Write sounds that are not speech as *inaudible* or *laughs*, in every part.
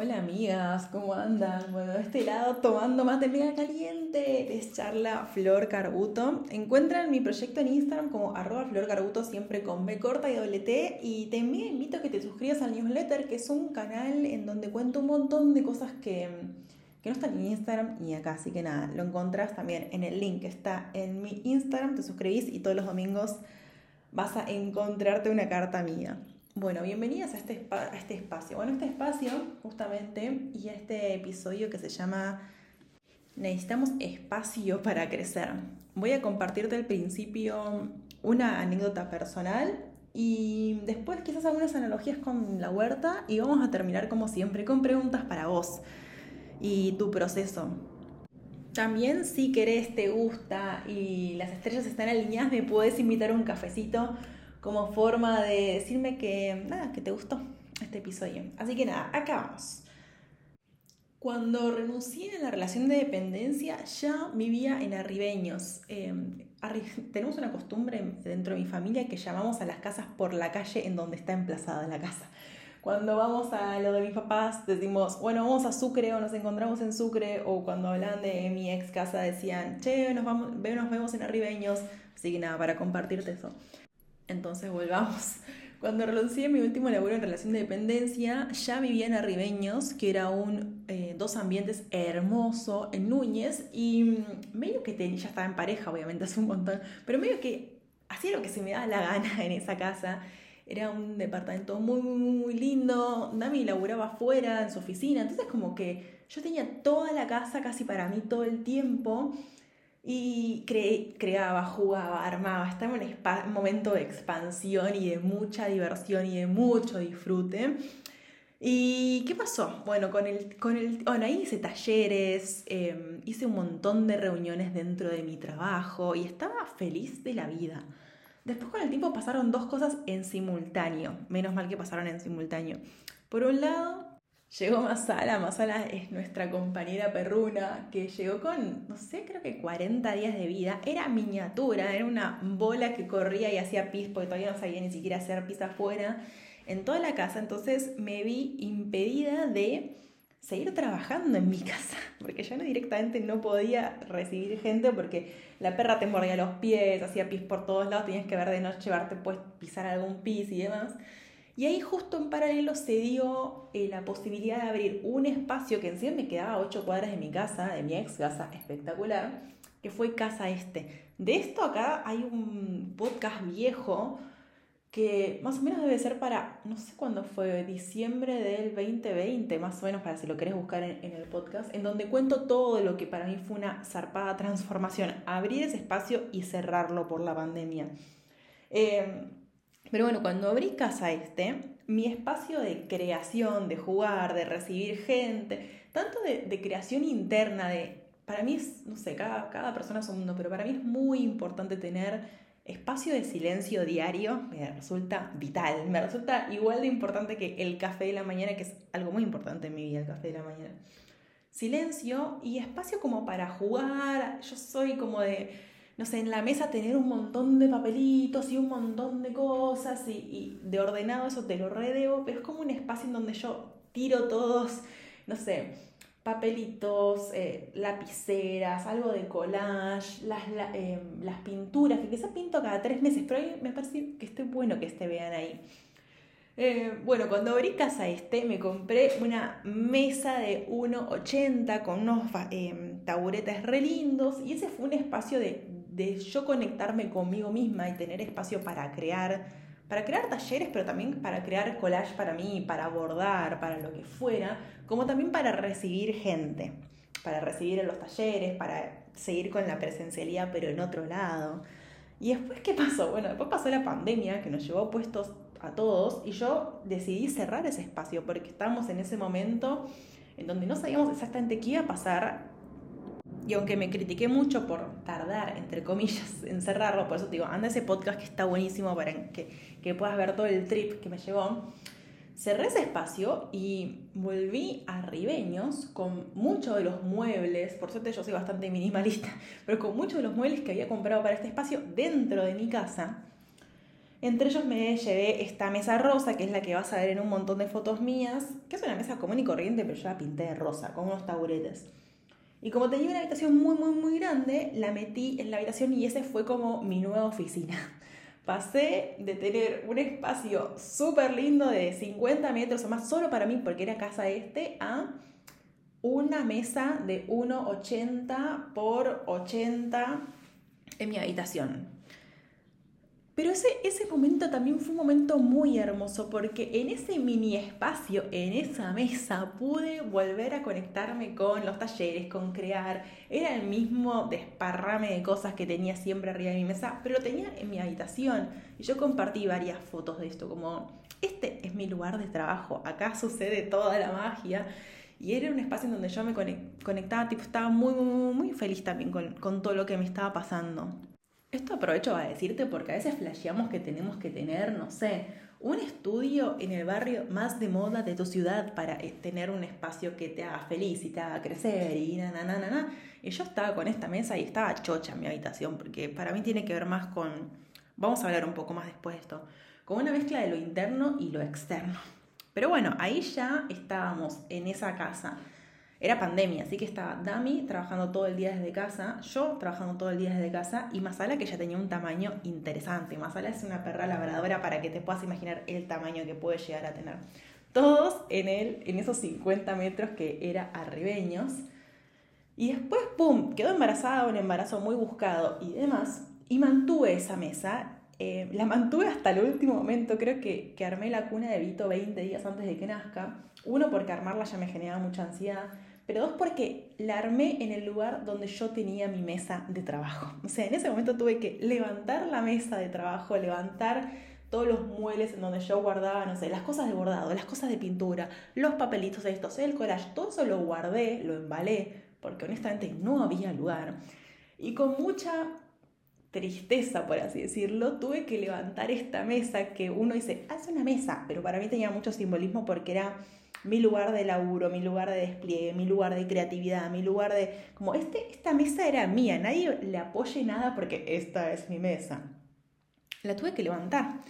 Hola amigas, ¿cómo andan? Bueno, de este lado tomando mate mega caliente, les charla Flor Carbuto. Encuentran mi proyecto en Instagram como arroba Flor siempre con B corta y doble T. Y también invito a que te suscribas al newsletter, que es un canal en donde cuento un montón de cosas que, que no están en Instagram y acá. Así que nada, lo encontrás también en el link que está en mi Instagram, te suscribís y todos los domingos vas a encontrarte una carta mía. Bueno, bienvenidas a este, a este espacio. Bueno, este espacio justamente y este episodio que se llama Necesitamos espacio para crecer. Voy a compartirte al principio una anécdota personal y después quizás algunas analogías con la huerta y vamos a terminar como siempre con preguntas para vos y tu proceso. También si querés, te gusta y las estrellas están alineadas, me puedes invitar a un cafecito como forma de decirme que, nada, que te gustó este episodio. Así que nada, acá vamos. Cuando renuncié a la relación de dependencia, ya vivía en Arribeños. Em, tenemos una costumbre dentro de mi familia que llamamos a las casas por la calle en donde está emplazada la casa. Cuando vamos a lo de mis papás, decimos, bueno, vamos a Sucre o nos encontramos en Sucre, o cuando hablan de mi ex casa decían, che, nos, nos vemos en Arribeños. Así que nada, para compartirte eso. Entonces volvamos. *laughs* Cuando renuncié mi último laburo en relación de dependencia, ya vivía en Arribeños, que era un eh, dos ambientes hermoso en Núñez, y mm, medio que tenía, ya estaba en pareja, obviamente *laughs* hace un montón, pero medio que hacía lo que se me daba la gana *laughs* en esa casa. Era un departamento muy, muy, muy lindo. Dami laburaba afuera en su oficina, entonces como que yo tenía toda la casa casi para mí todo el tiempo y creaba, jugaba, armaba, estaba en un momento de expansión y de mucha diversión y de mucho disfrute. ¿Y qué pasó? Bueno, con el, con el, bueno, ahí hice talleres, em, hice un montón de reuniones dentro de mi trabajo y estaba feliz de la vida. Después con el tiempo pasaron dos cosas en simultáneo, menos mal que pasaron en simultáneo. Por un lado, Llegó Masala, Masala es nuestra compañera perruna que llegó con, no sé, creo que 40 días de vida. Era miniatura, era una bola que corría y hacía pis porque todavía no sabía ni siquiera hacer pis afuera en toda la casa. Entonces me vi impedida de seguir trabajando en mi *laughs* casa, porque yo no directamente no podía recibir gente porque la perra te mordía los pies, hacía pis por todos lados, tenías que ver de noche, llevarte pues pisar algún pis y demás. Y ahí justo en paralelo se dio eh, la posibilidad de abrir un espacio que encima me quedaba a 8 cuadras de mi casa, de mi ex casa espectacular, que fue Casa Este. De esto acá hay un podcast viejo que más o menos debe ser para, no sé cuándo fue, diciembre del 2020, más o menos para si lo querés buscar en, el podcast, en donde cuento todo lo que para mí fue una zarpada transformación, abrir ese espacio y cerrarlo por la pandemia. Eh, pero bueno, cuando abrí Casa Este, mi espacio de creación, de jugar, de recibir gente, tanto de, creación interna, de, para mí es, no sé, cada, cada persona es un mundo, pero para mí es muy importante tener espacio de silencio diario, me resulta vital, me resulta igual de importante que el café de la mañana, que es algo muy importante en mi vida, el café de la mañana. Silencio y espacio como para jugar, yo soy como de no sé, en la mesa tener un montón de papelitos y un montón de cosas y, de ordenado eso te lo redebo, pero es como un espacio en donde yo tiro todos, no sé, papelitos, eh, lapiceras, algo de collage, las, eh, las pinturas, que quizás pinto cada tres meses, pero a me parece que esté bueno que esté vean ahí. Eh, bueno, cuando abrí casa este, me compré una mesa de 1,80 con unos taburetes re lindos y ese fue un espacio de de yo conectarme conmigo misma y tener espacio para crear, para crear talleres, pero también para crear collage para mí, para abordar, para lo que fuera, como también para recibir gente, para recibir en los talleres, para seguir con la presencialidad, pero en otro lado. Y después, ¿qué pasó? Bueno, después pasó la pandemia que nos llevó puestos a todos y yo decidí cerrar ese espacio porque estábamos en ese momento en donde no sabíamos exactamente qué iba a pasar y aunque me critiqué mucho por tardar, entre comillas, *laughs* en cerrarlo, por eso te digo, anda ese podcast que está buenísimo para que, que puedas ver todo el trip que me llevó. Cerré ese espacio y volví a Ribeños con muchos de los muebles, por suerte yo soy bastante minimalista, *laughs* pero con muchos de los muebles que había comprado para este espacio dentro de mi casa. Entre ellos me llevé esta mesa rosa, que es la que vas a ver en un montón de fotos mías, que es una mesa común y corriente, pero yo la pinté de rosa, con unos taburetes. Y como tenía una habitación muy, muy, muy grande, la metí en la habitación y ese fue como mi nueva oficina. *laughs* Pasé de tener un espacio súper lindo de 50 metros o más solo para mí, porque era casa este, a una mesa de 1,80 por 80 en mi habitación. Pero ese, ese momento también fue un momento muy hermoso porque en ese mini espacio, en esa mesa, pude volver a conectarme con los talleres, con crear. Era el mismo desparrame de cosas que tenía siempre arriba de mi mesa, pero lo tenía en mi habitación. Y yo compartí varias fotos de esto, como, este es mi lugar de trabajo, acá sucede toda la magia. Y era un espacio en donde yo me conectaba, tipo, estaba muy, muy, muy feliz también con, con todo lo que me estaba pasando. Esto aprovecho a decirte porque a veces flasheamos que tenemos que tener, no sé, un estudio en el barrio más de moda de tu ciudad para eh, tener un espacio que te haga feliz y te haga crecer y na, na, na, na, na. Y yo estaba con esta mesa y estaba chocha en mi habitación porque para mí tiene que ver más con, vamos a hablar un poco más después de esto, con una mezcla de lo interno y lo externo. Pero bueno, ahí ya estábamos en esa casa era pandemia, así que estaba Dami trabajando todo el día desde casa, yo trabajando todo el día desde casa y Masala que ya tenía un tamaño interesante. Masala es una perra labradora para que te puedas imaginar el tamaño que puede llegar a tener. Todos en, él, en esos 50 metros que era arribeños. Y después, ¡pum!, quedó embarazada, un embarazo muy buscado y demás. Y mantuve esa mesa. Eh, la mantuve hasta el último momento. Creo que, que armé la cuna de Vito 20 días antes de que nazca. Uno, porque armarla ya me generaba mucha ansiedad pero dos porque la armé en el lugar donde yo tenía mi mesa de trabajo. *laughs* O sea, en ese momento tuve que levantar la mesa de trabajo, levantar todos los muebles en donde yo guardaba, no sé, las cosas de bordado, las cosas de pintura, los papelitos estos, el collage, todo eso lo guardé, lo embalé, porque honestamente no había lugar. Y con mucha tristeza, por así decirlo, tuve que levantar esta mesa que uno dice, hace una mesa, pero para mí tenía mucho simbolismo porque era mi lugar de laburo, mi lugar de despliegue, mi lugar de creatividad, mi lugar de... Como este, esta mesa era mía, nadie le apoye nada porque esta es mi mesa. La tuve que levantar.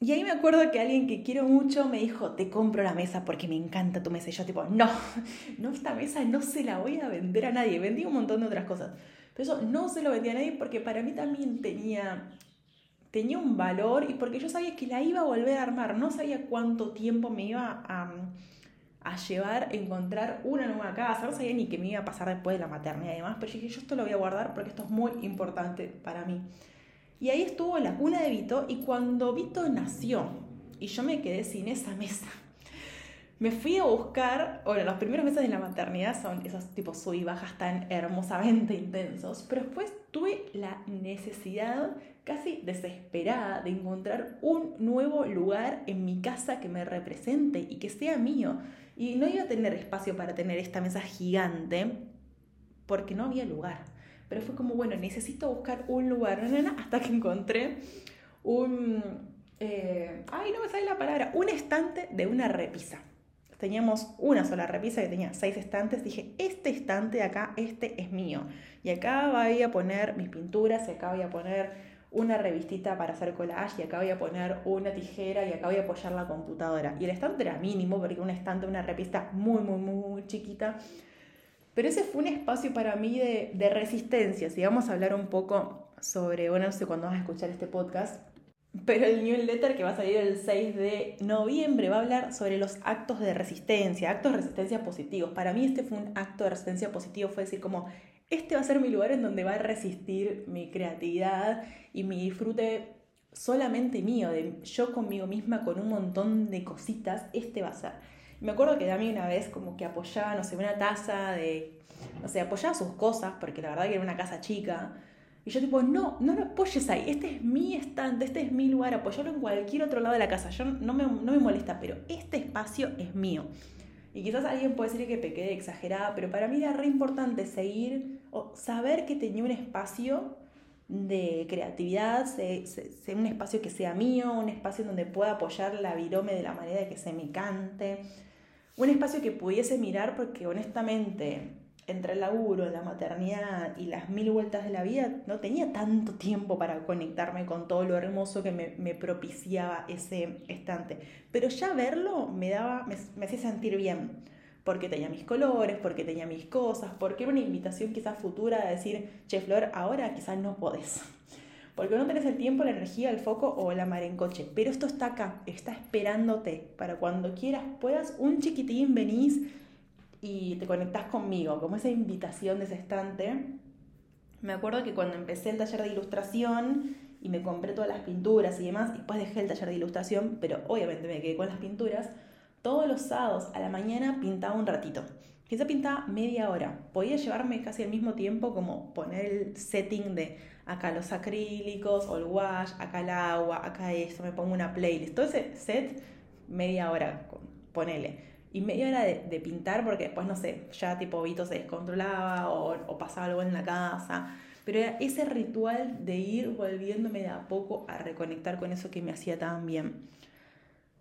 Y ahí me acuerdo que alguien que quiero mucho me dijo, te compro la mesa porque me encanta tu mesa. Y yo tipo, no, *laughs* no, esta mesa no se la voy a vender a nadie. Vendí un montón de otras cosas. Pero eso no se lo vendí a nadie porque para mí también tenía tenía un valor y porque yo sabía que la iba a volver a armar, no sabía cuánto tiempo me iba a, llevar a encontrar una nueva casa, no sabía ni qué me iba a pasar después de la maternidad y demás, pero yo dije, yo esto lo voy a guardar porque esto es muy importante para mí. Y ahí estuvo la cuna de Vito y cuando Vito nació y yo me quedé sin esa mesa, me fui a buscar, bueno, los primeros meses de la maternidad son esos tipos sub y bajas tan hermosamente intensos, pero después tuve la necesidad casi desesperada de encontrar un nuevo lugar en mi casa que me represente y que sea mío. Y no iba a tener espacio para tener esta mesa gigante porque no había lugar. Pero fue como, bueno, necesito buscar un lugar, hasta que encontré un... Eh, ay, no me sale la palabra, un estante de una repisa. Teníamos una sola repisa que tenía seis estantes. Dije, este estante de acá, este es mío. Y acá voy a poner mis pinturas, y acá voy a poner una revistita para hacer collage y acá voy a poner una tijera y acá voy a apoyar la computadora. Y el estante era mínimo porque un estante, una revista muy, muy, muy, muy chiquita. Pero ese fue un espacio para mí de, de resistencia. Si vamos a hablar un poco sobre, bueno, no sé cuándo vas a escuchar este podcast, pero el newsletter que va a salir el 6 de noviembre va a hablar sobre los actos de resistencia, actos de resistencia positivos. Para mí este fue un acto de resistencia positivo, fue decir como, este va a ser mi lugar en donde va a resistir mi creatividad y mi disfrute solamente mío, de yo conmigo misma con un montón de cositas, este va a ser. Me acuerdo que Dami una vez como que apoyaba, no sé, una taza de, no sé, apoyaba sus cosas, porque la verdad que era una casa chica, y yo tipo, no, no lo apoyes ahí, este es mi estante, este es mi lugar, apoyarlo en cualquier otro lado de la casa, yo no me, no me molesta, pero este espacio es mío. Y quizás alguien puede decir que pequé exagerada, pero para mí era re importante seguir o saber que tenía un espacio de creatividad, un espacio que sea mío, un espacio donde pueda apoyar la virome de la manera que se me cante, un espacio que pudiese mirar porque honestamente entre el laburo, la maternidad y las mil vueltas de la vida, no tenía tanto tiempo para conectarme con todo lo hermoso que me, propiciaba ese estante. Pero ya verlo me daba, me, hacía sentir bien, porque tenía mis colores, porque tenía mis cosas, porque era una invitación quizás futura de decir, che Flor, ahora quizás no podés. *laughs* Porque no tenés el tiempo, la energía, el foco o la mar en coche. Pero esto está acá, está esperándote para cuando quieras, puedas, un chiquitín venís y te conectás conmigo, como esa invitación de ese estante. Me acuerdo que cuando empecé el taller de ilustración y me compré todas las pinturas y demás, y después dejé el taller de ilustración, pero obviamente me quedé con las pinturas, todos los sábados a la mañana pintaba un ratito. Quizá pintaba media hora. Podía llevarme casi al mismo tiempo como poner el setting de acá los acrílicos o el wash, acá el agua, acá esto, me pongo una playlist. Todo ese set, media hora, ponele y media hora de, pintar porque después, no sé, ya tipo Vito se descontrolaba o, pasaba algo en la casa. Pero era ese ritual de ir volviéndome de a poco a reconectar con eso que me hacía tan bien.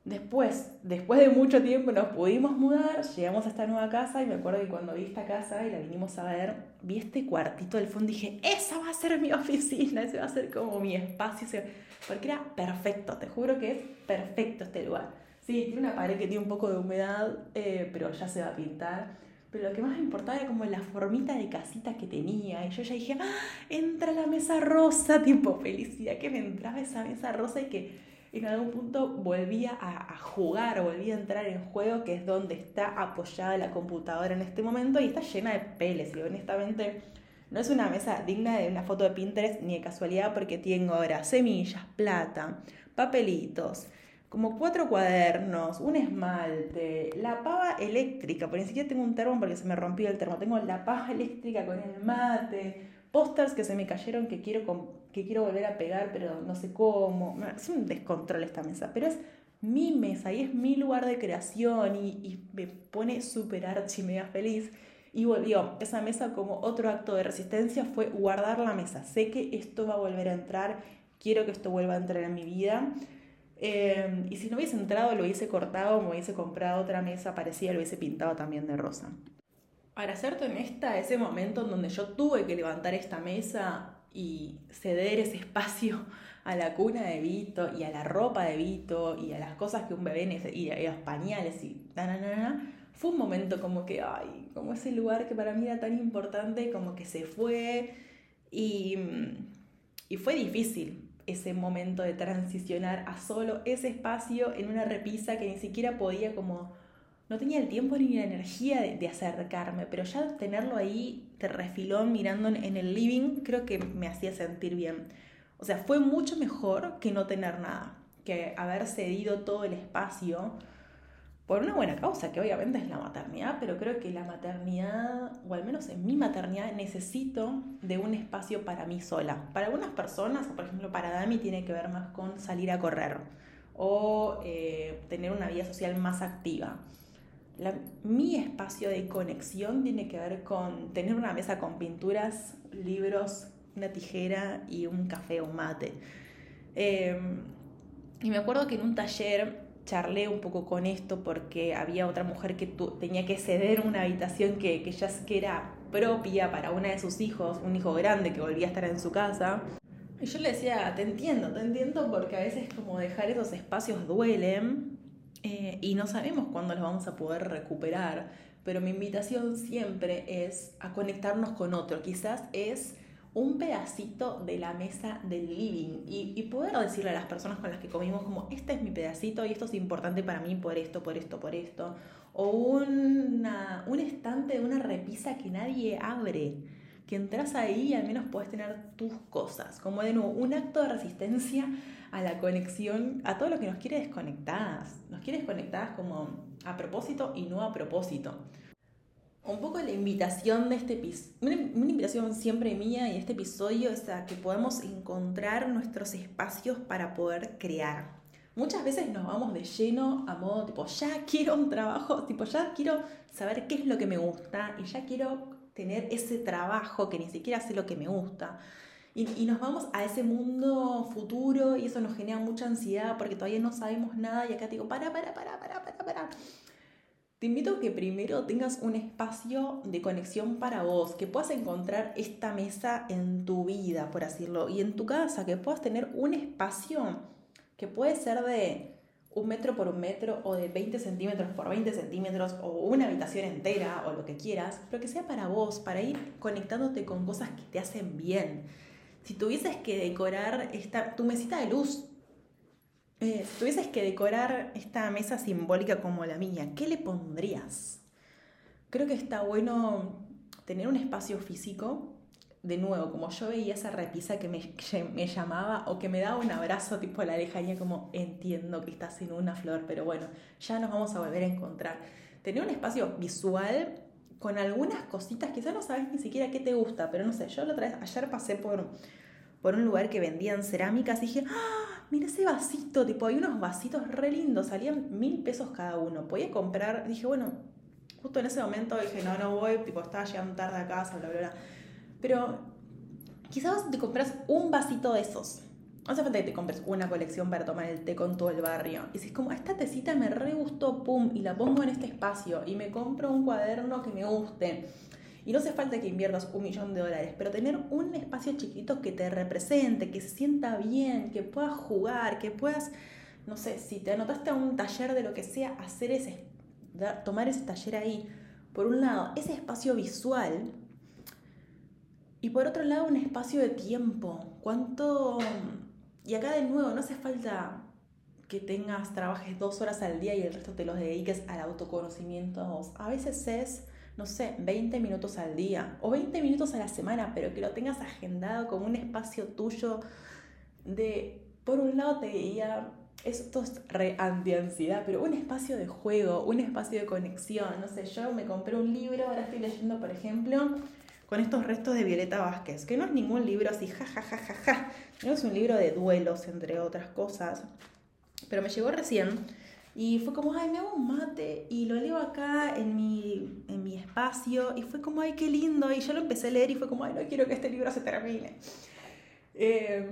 Después, después de mucho tiempo nos pudimos mudar, llegamos a esta nueva casa y me acuerdo que cuando vi esta casa y la vinimos a ver, vi este cuartito del fondo y dije, esa va a ser mi *laughs* oficina, ese va a ser como mi espacio, porque era perfecto, te juro que es perfecto este lugar. Sí, tiene una pared que tiene un poco de humedad, eh, pero ya se va a pintar. Pero lo que más me importaba era como la formita de casita que tenía. Y yo ya dije, ¡Ah, entra la mesa rosa, *laughs* tipo felicidad que me entraba esa mesa rosa y que en algún punto volvía a, a, jugar, volvía a entrar en juego, que es donde está apoyada la computadora en este momento y está llena de peles. Y honestamente no es una mesa digna de una foto de Pinterest ni de casualidad porque tengo ahora semillas, plata, papelitos, como cuatro cuadernos, un esmalte, la pava eléctrica, porque ni siquiera tengo un termo porque se me rompió el termo, tengo la pava eléctrica con el mate, pósters que se me cayeron que quiero, que quiero volver a pegar, pero no sé cómo. Es un descontrol esta mesa, pero es mi mesa y es mi lugar de creación y, me pone súper archi mega feliz. Y volvió esa mesa como otro acto de resistencia fue guardar la mesa. Sé que esto va a volver a entrar, quiero que esto vuelva a entrar en mi vida. Em, y si no hubiese entrado, lo hubiese cortado, me hubiese comprado otra mesa parecida, lo hubiese pintado también de rosa. Para serte honesta, ese momento en donde yo tuve que levantar esta mesa y ceder ese espacio a la cuna de Vito y a la ropa de Vito y a las cosas que un bebé necesita y a los pañales y fue un momento como que, ay, como ese lugar que para mí era tan importante, como que se fue y, y fue difícil, ese momento de transicionar a solo ese espacio en una repisa que ni siquiera podía como, no tenía el tiempo ni la energía de, acercarme, pero ya tenerlo ahí de refilón mirando en el living creo que me hacía sentir bien. O sea, fue mucho mejor que no tener nada, que haber cedido todo el espacio por una buena causa, que obviamente es la maternidad, pero creo que la maternidad, o al menos en mi maternidad, necesito de un espacio para mí sola. Para algunas personas, por ejemplo para Dami, tiene que ver más con salir a correr o eh, tener una vida social más activa. mi espacio de conexión tiene que ver con tener una mesa con pinturas, libros, una tijera y un café o mate. Em, y me acuerdo que en un taller charlé un poco con esto porque había otra mujer que tenía que ceder una habitación que, que ya que era propia para una de sus hijos, un hijo grande que volvía a estar en su casa. Y yo le decía, te entiendo, te entiendo porque a veces como dejar esos espacios duelen eh, y no sabemos cuándo los vamos a poder recuperar. Pero mi invitación siempre es a conectarnos con otro. Quizás es un pedacito de la mesa del living y, poder decirle a las personas con las que comimos como, este es mi pedacito y esto es importante para mí por esto, por esto, por esto. O una, un estante de una repisa que nadie abre, que entras ahí y al menos puedes tener tus cosas. Como de nuevo, un acto de resistencia a la conexión, a todo lo que nos quiere desconectadas. Nos quiere desconectadas como a propósito y no a propósito un poco la invitación de este episodio, una, invitación siempre mía y este episodio es a que podamos encontrar nuestros espacios para poder crear. Muchas veces nos vamos de lleno a modo tipo, ya quiero un trabajo, tipo, ya quiero saber qué es lo que me gusta y ya quiero tener ese trabajo que ni siquiera sé lo que me gusta. Y, y, nos vamos a ese mundo futuro y eso nos genera mucha ansiedad porque todavía no sabemos nada y acá te digo, para, para, para, para, para, para te invito a que primero tengas un espacio de conexión para vos, que puedas encontrar esta mesa en tu vida, por decirlo, y en tu casa, que puedas tener un espacio que puede ser de un metro por un metro o de 20 centímetros por 20 centímetros o una habitación entera o lo que quieras, pero que sea para vos, para ir conectándote con cosas que te hacen bien. Si tuvieses que decorar esta, tu mesita de luz, eh, si tuvieses que decorar esta mesa simbólica como la mía, ¿qué le pondrías? Creo que está bueno tener un espacio físico de nuevo, como yo veía esa repisa que me, llamaba o que me daba un abrazo tipo a la lejanía, como entiendo que estás en una flor, pero bueno, ya nos vamos a volver a encontrar. Tener un espacio visual con algunas cositas, quizás no sabes ni siquiera qué te gusta, pero no sé, yo la otra vez, ayer pasé por, por un lugar que vendían cerámicas y dije, ¡ah! Mira ese vasito, tipo, hay unos vasitos re lindos, salían mil pesos cada uno. Podía comprar, dije, bueno, justo en ese momento dije, no, no voy, tipo, estaba llegando tarde a casa, bla, bla, bla. Pero quizás te compras un vasito de esos. No hace falta que te compres una colección para tomar el té con todo el barrio. Y si es como, esta tecita me re gustó, pum, y la pongo en este espacio, y me compro un cuaderno que me guste. Y no hace falta que inviertas un millón de dólares, pero tener un espacio chiquito que te represente, que se sienta bien, que puedas jugar, que puedas, no sé, si te anotaste a un taller de lo que sea, hacer ese, tomar ese taller ahí. Por un lado, ese espacio visual y por otro lado, un espacio de tiempo. ¿Cuánto... Y acá de nuevo, no hace falta que tengas, trabajes dos horas al día y el resto te los dediques al autoconocimiento. A veces es, no sé, 20 minutos al día o 20 minutos a la semana, pero que lo tengas agendado como un espacio tuyo de, por un lado te diría, esto es re anti-ansiedad, pero un espacio de juego, un espacio de conexión. No sé, yo me compré un libro, ahora estoy leyendo, por ejemplo, con estos restos de Violeta Vázquez, que no es ningún libro así, ja, ja, ja, ja, ja. No es un libro de duelos, entre otras cosas. Pero me llegó recién y fue como, ay, me hago un mate y lo leo acá en mi, en mi espacio y fue como, ay, qué lindo. Y yo lo empecé a leer y fue como, ay, no quiero que este libro se termine. Eh,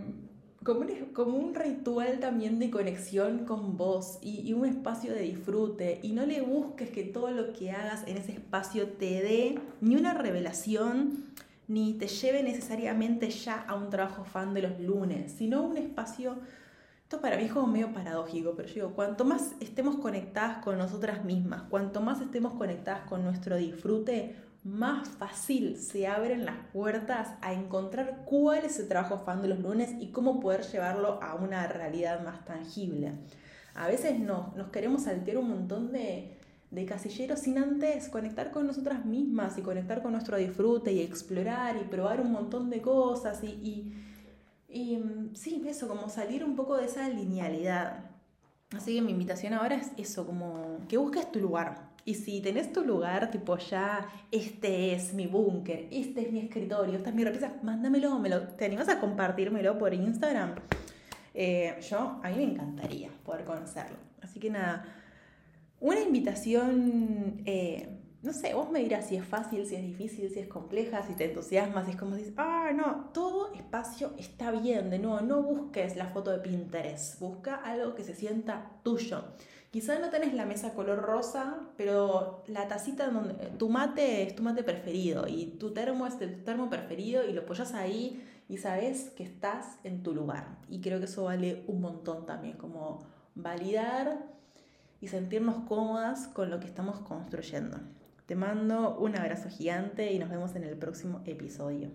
como un, como un ritual también de conexión con vos y, y, un espacio de disfrute. Y no le busques que todo lo que hagas en ese espacio te dé ni una revelación, ni te lleve necesariamente ya a un trabajo fan de los lunes, sino un espacio... Esto para mí es como medio paradójico, pero yo digo, cuanto más estemos conectadas con nosotras mismas, cuanto más estemos conectadas con nuestro disfrute, más fácil se abren las puertas a encontrar cuál es el trabajo fan de los lunes y cómo poder llevarlo a una realidad más tangible. A veces no, nos queremos saltear un montón de, de casilleros sin antes conectar con nosotras mismas y conectar con nuestro disfrute y explorar y probar un montón de cosas y, y, y mm, sí, eso, como salir un poco de esa linealidad. Así que mi invitación ahora es eso, como que busques tu lugar, y si tenés tu lugar, tipo ya, este es mi búnker, este es mi escritorio, esta es mi repisa, mándamelo, me ¿te animas a compartírmelo por Instagram? Eh, yo, a mí me encantaría poder conocerlo. Así que nada, una invitación, eh, no sé, vos me dirás si es fácil, si es difícil, si es compleja, si te entusiasmas, si es como dices, ah, no, todo espacio está bien, de nuevo, no busques la foto de Pinterest, busca algo que se sienta tuyo. Quizás no tenés la mesa color rosa, pero la tacita donde tu mate es tu mate preferido y tu termo es tu termo preferido y lo apoyas ahí y sabes que estás en tu lugar. Y creo que eso vale un montón también, como validar y sentirnos cómodas con lo que estamos construyendo. Te mando un abrazo gigante y nos vemos en el próximo episodio.